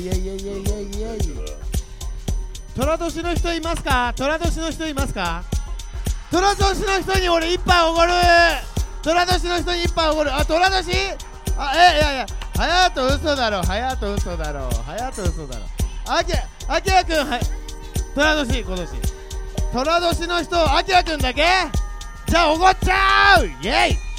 イエイイエイイエイイエイエイエイ虎年の人いますか虎年の人いますか虎年の人に俺一杯おごる虎年の人に一杯おごるあ虎年あえいやいやはやと嘘だろはやと嘘だろはやと嘘だろあきあきらくんはい虎年今年虎年の人あきらくんだけじゃあおごっちゃうイエイ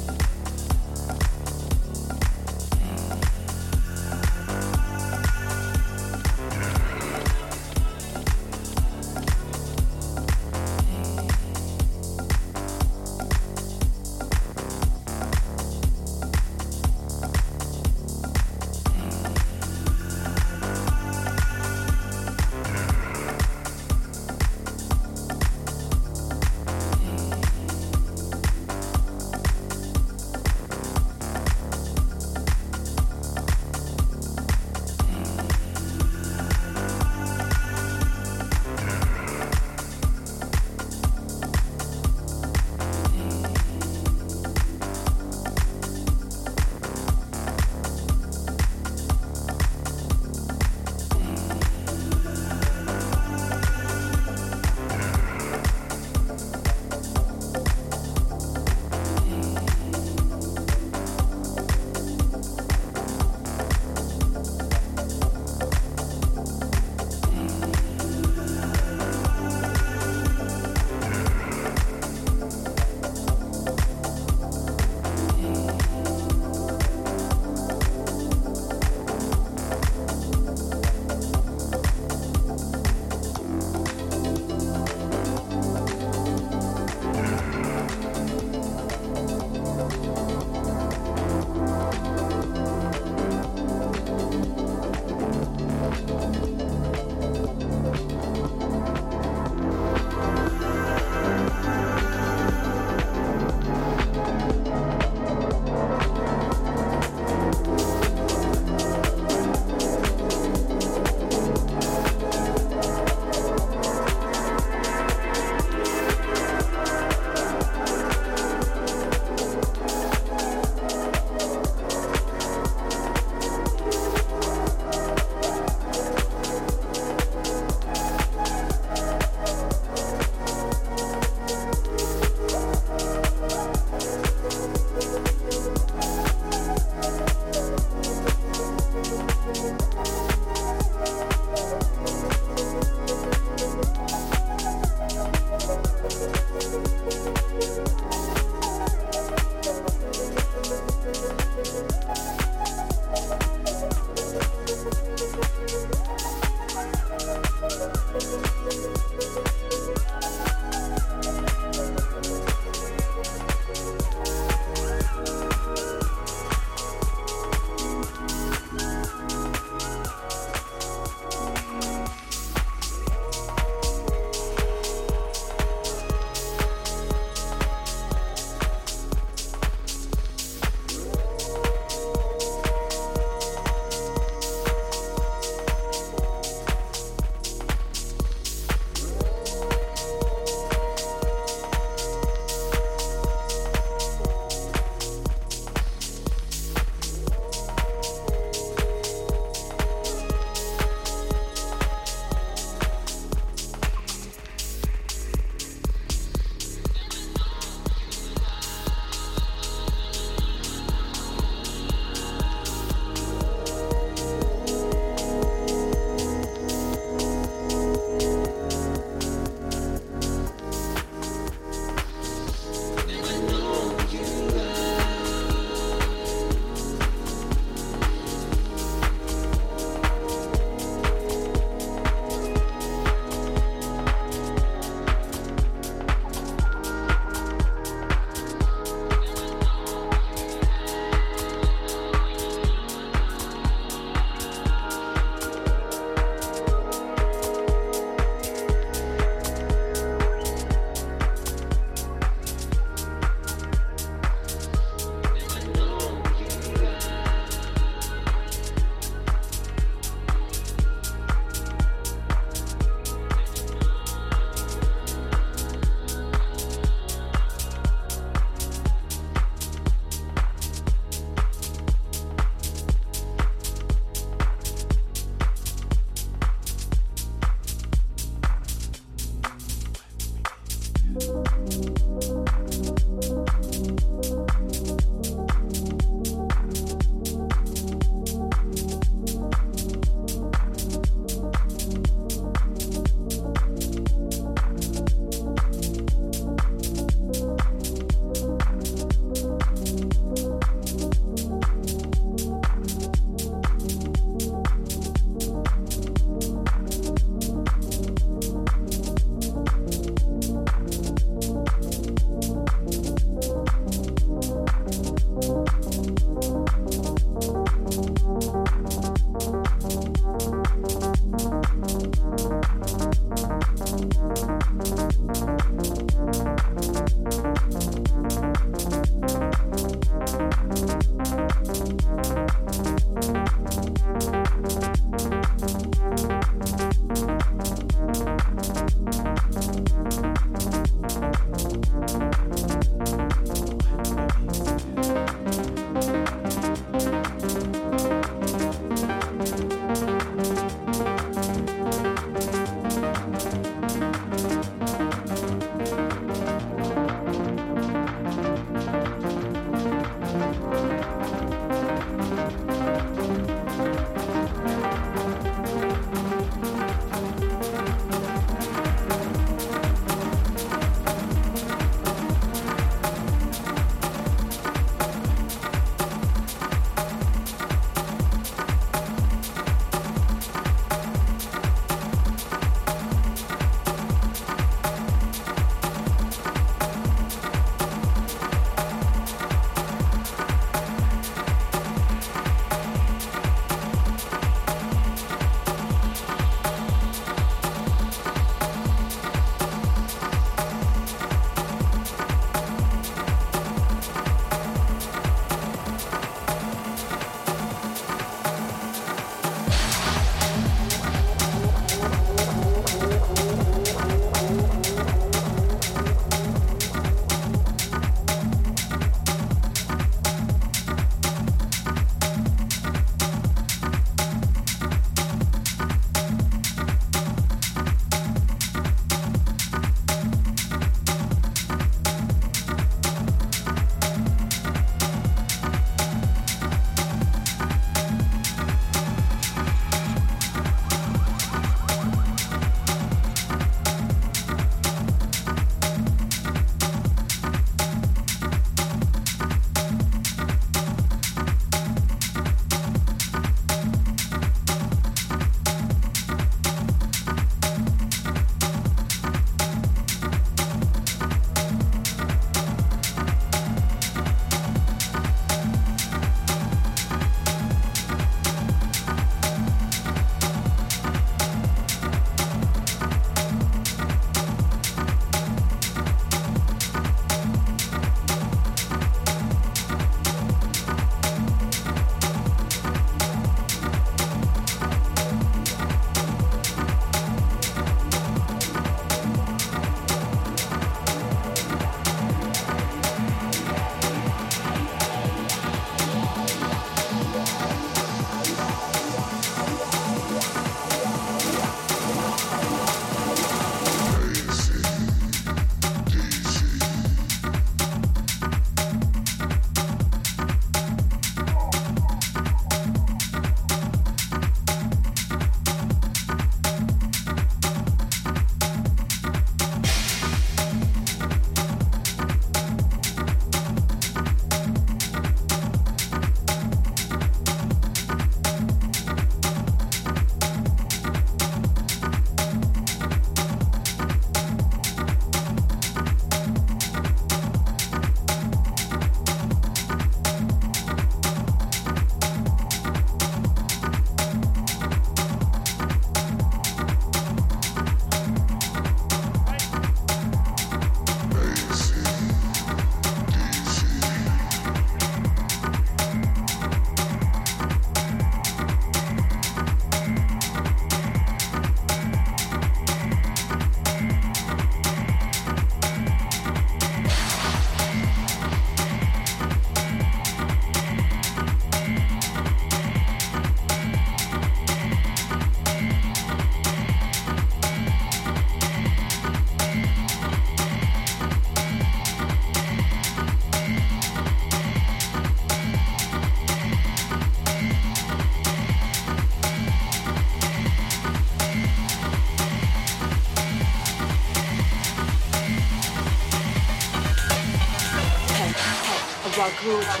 そう。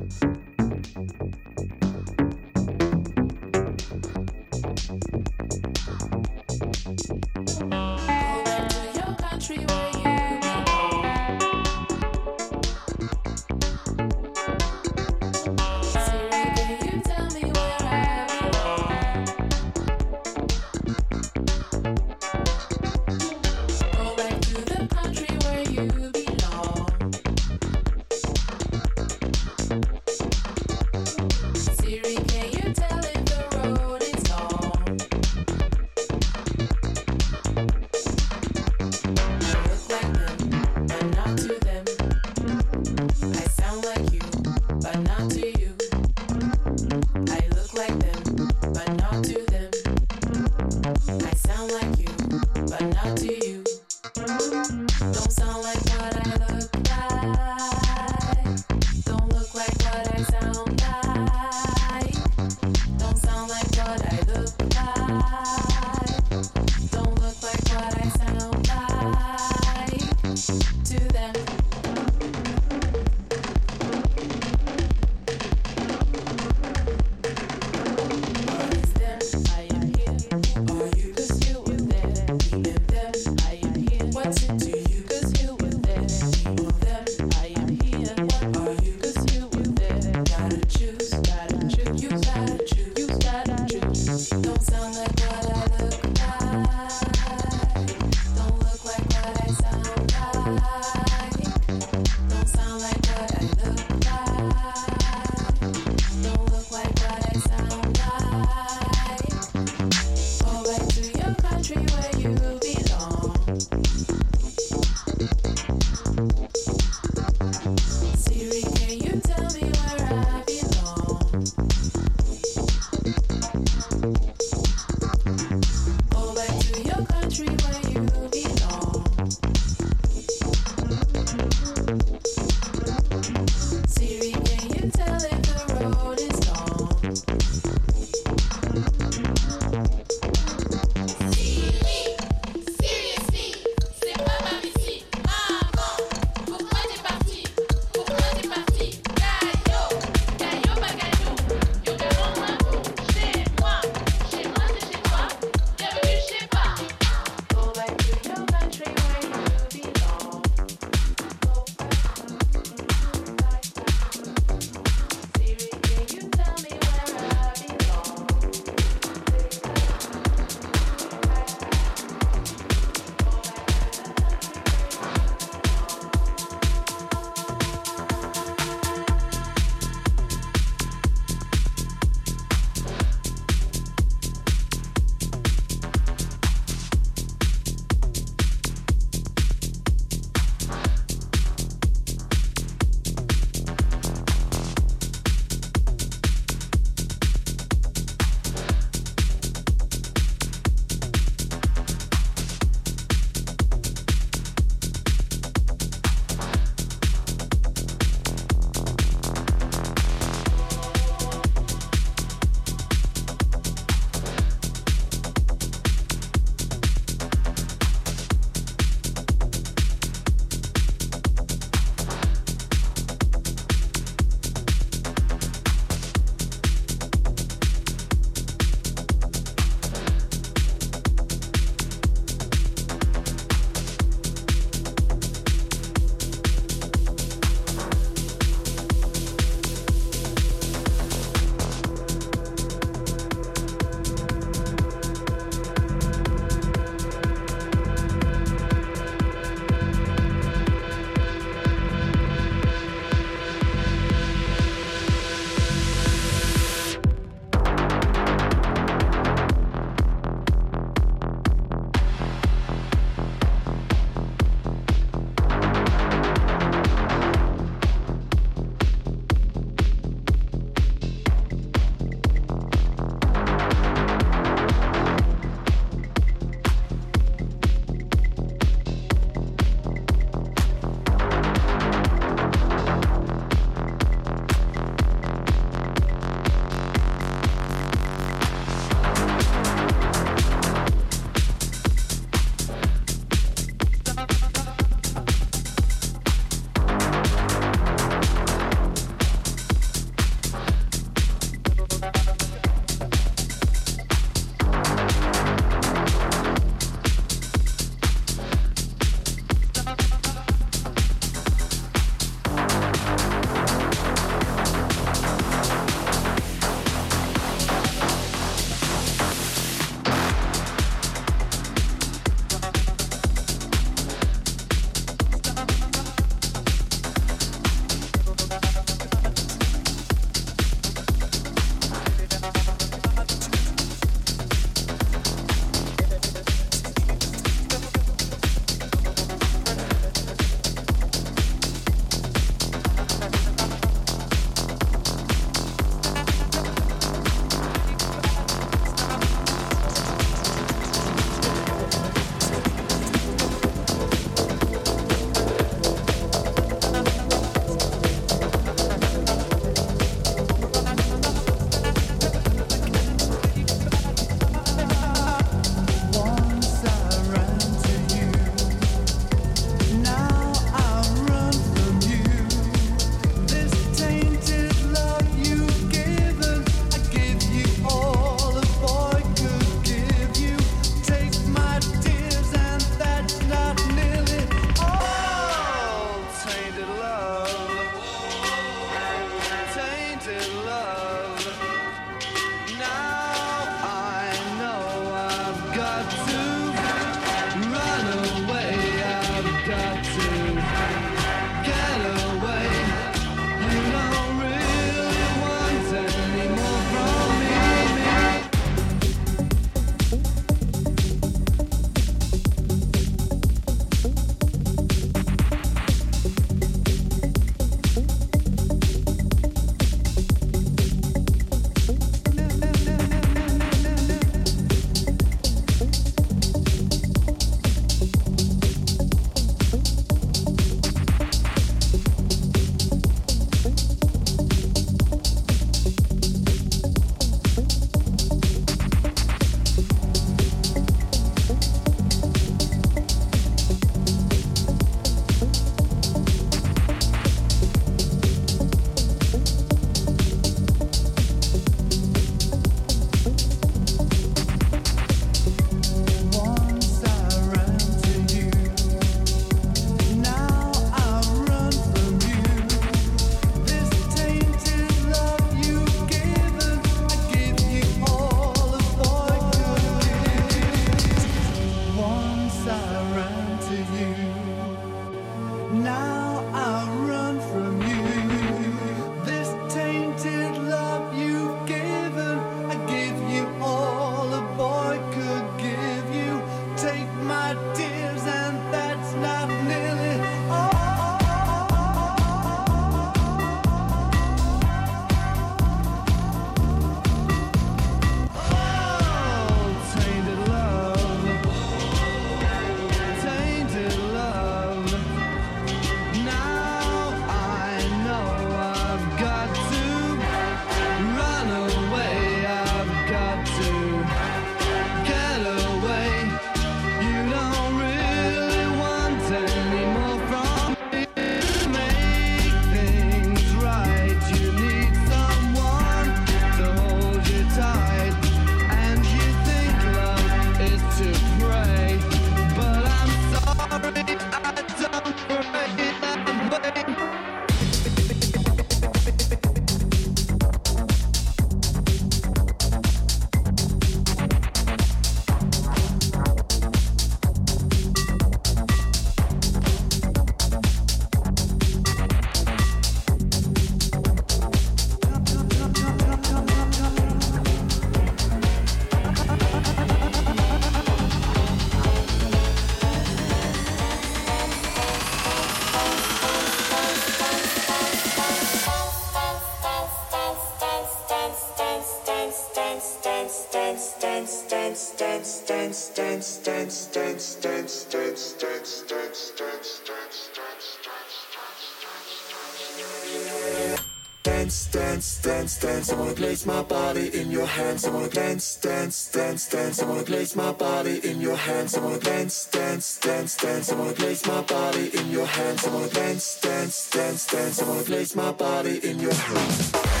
Dance, dance, dance, dance. I wanna place my body in your hands. I wanna dance, dance, dance, dance. I wanna place my body in your hands. I wanna dance, dance, dance, dance. I wanna place my body in your hands. I wanna dance, dance, dance, dance. I wanna place my body in your hands.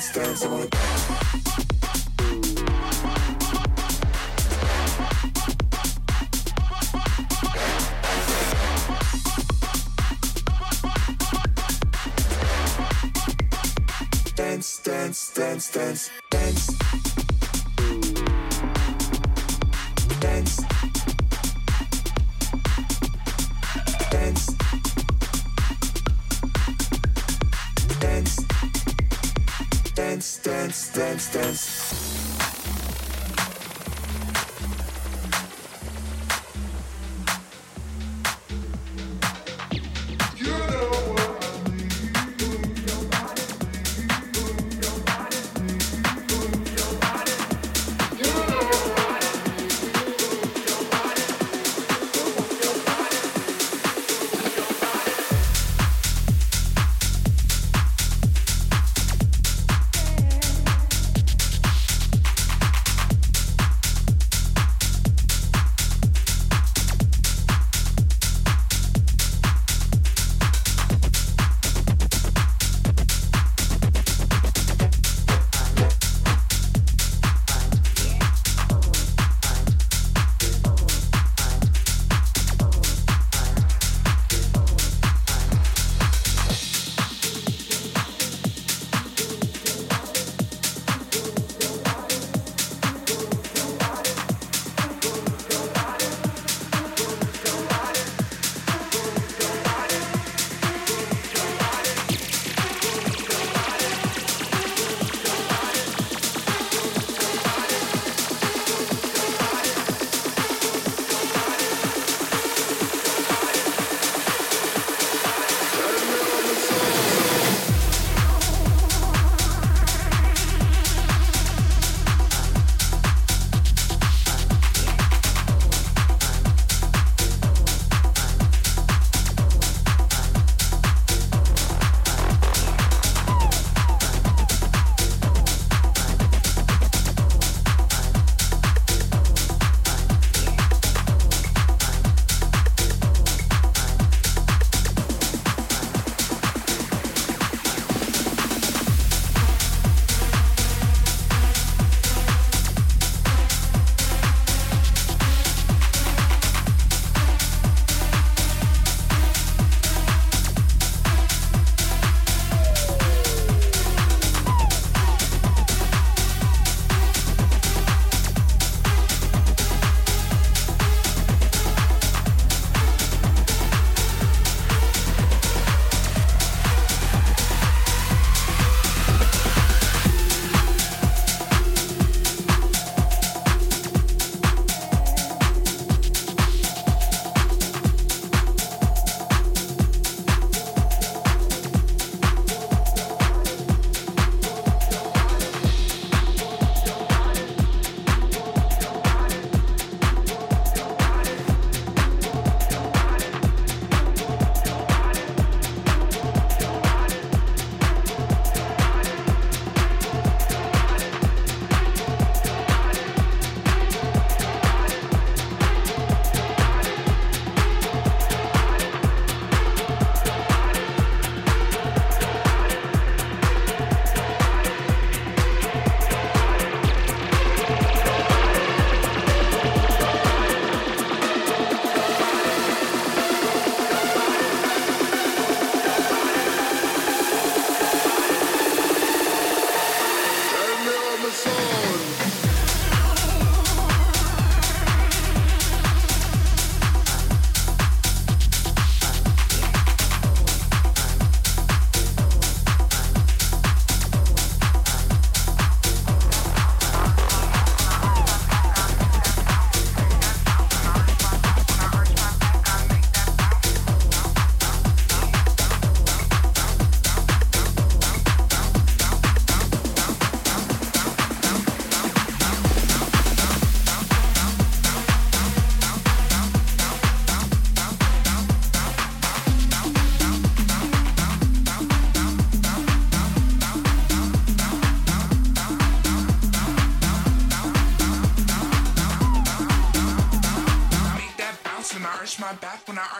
Dance, dance. I wanna dance, dance, dance, dance, dance. Dance. Dance, dance,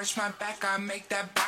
arch my back, I make that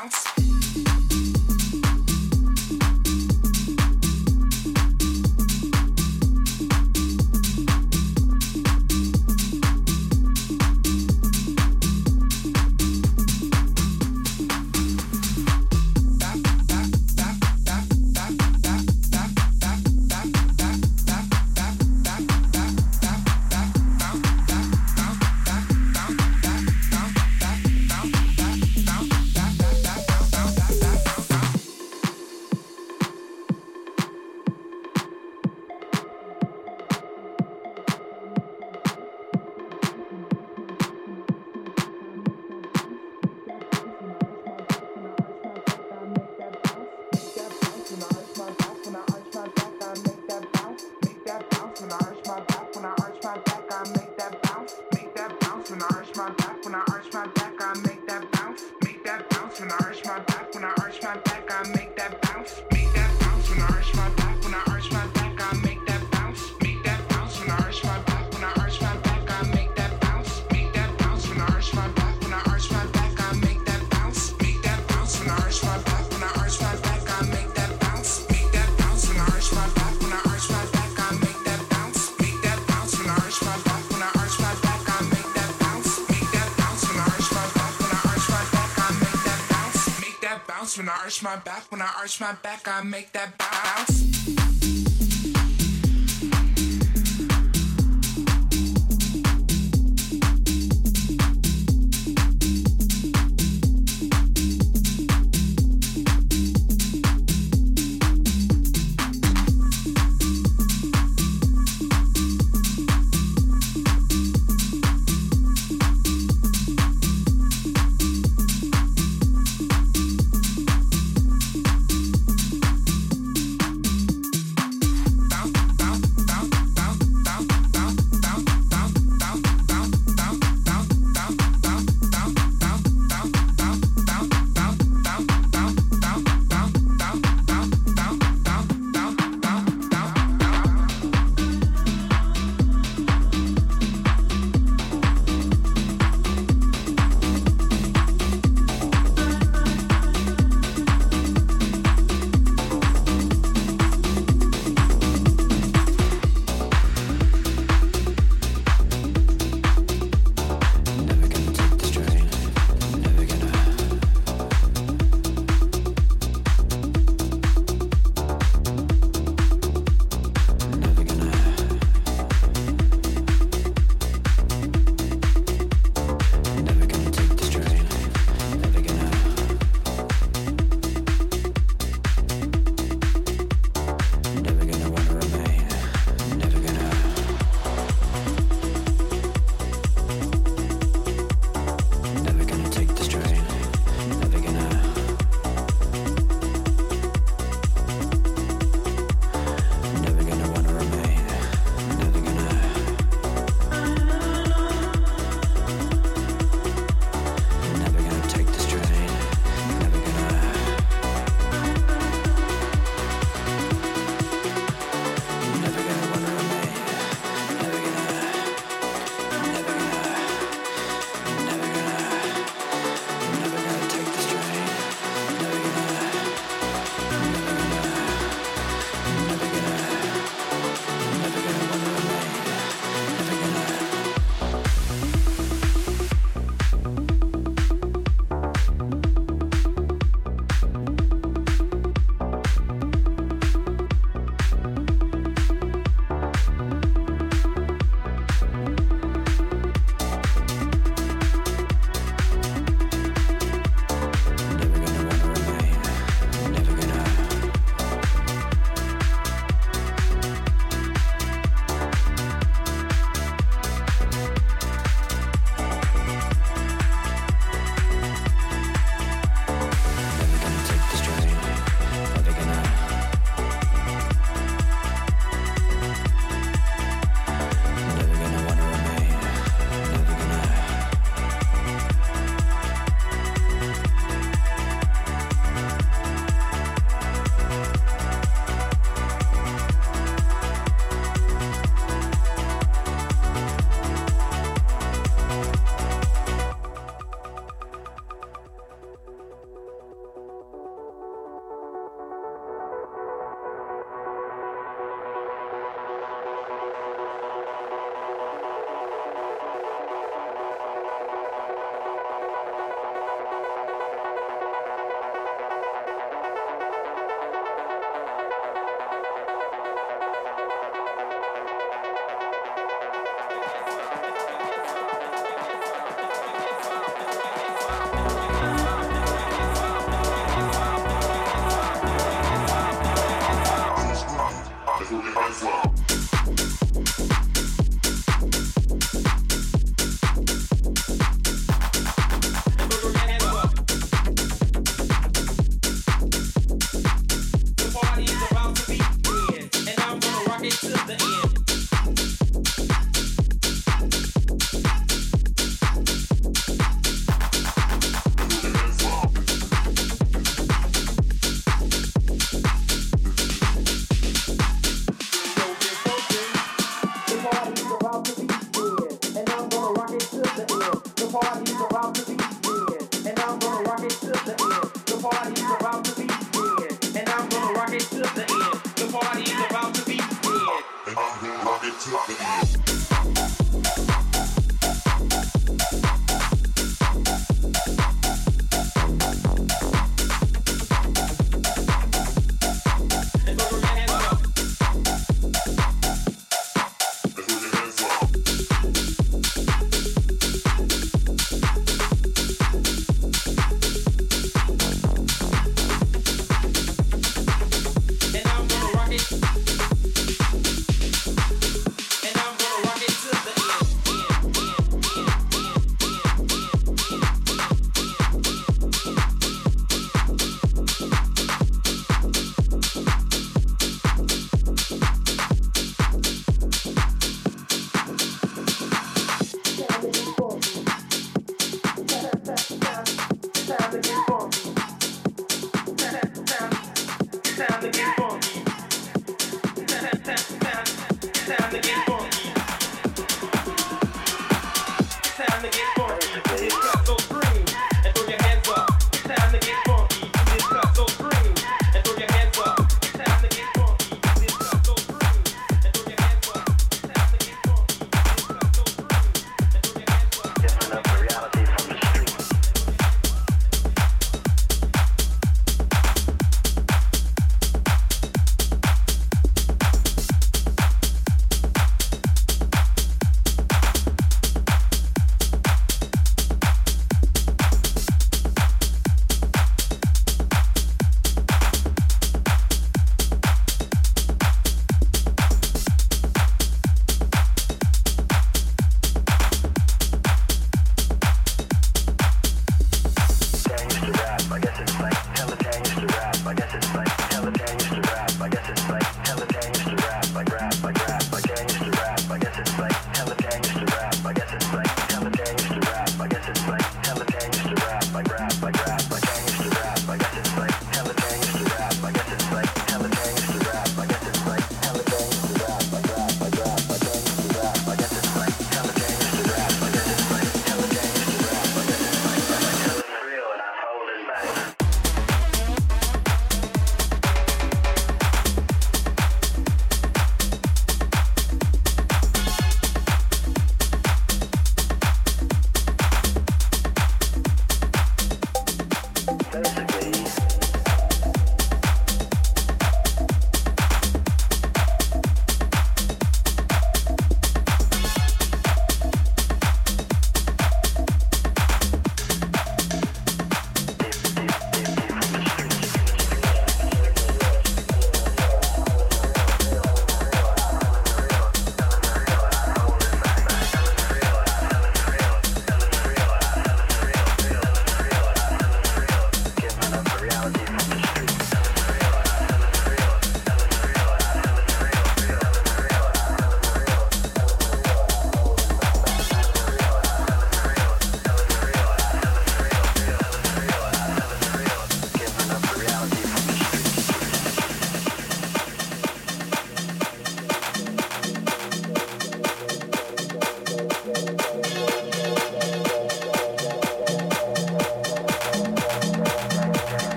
When I arch my back, I make that bounce. Meet that bounce and arch my back when I arch my back, I make that bounce. Meet that bounce and arch my back when I arch my back, I make that bounce. Meet that bounce and arch my back when I arch my back, I make that bounce. Meet that bounce and arch my back, when I arch my back, I make that bounce.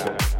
Style.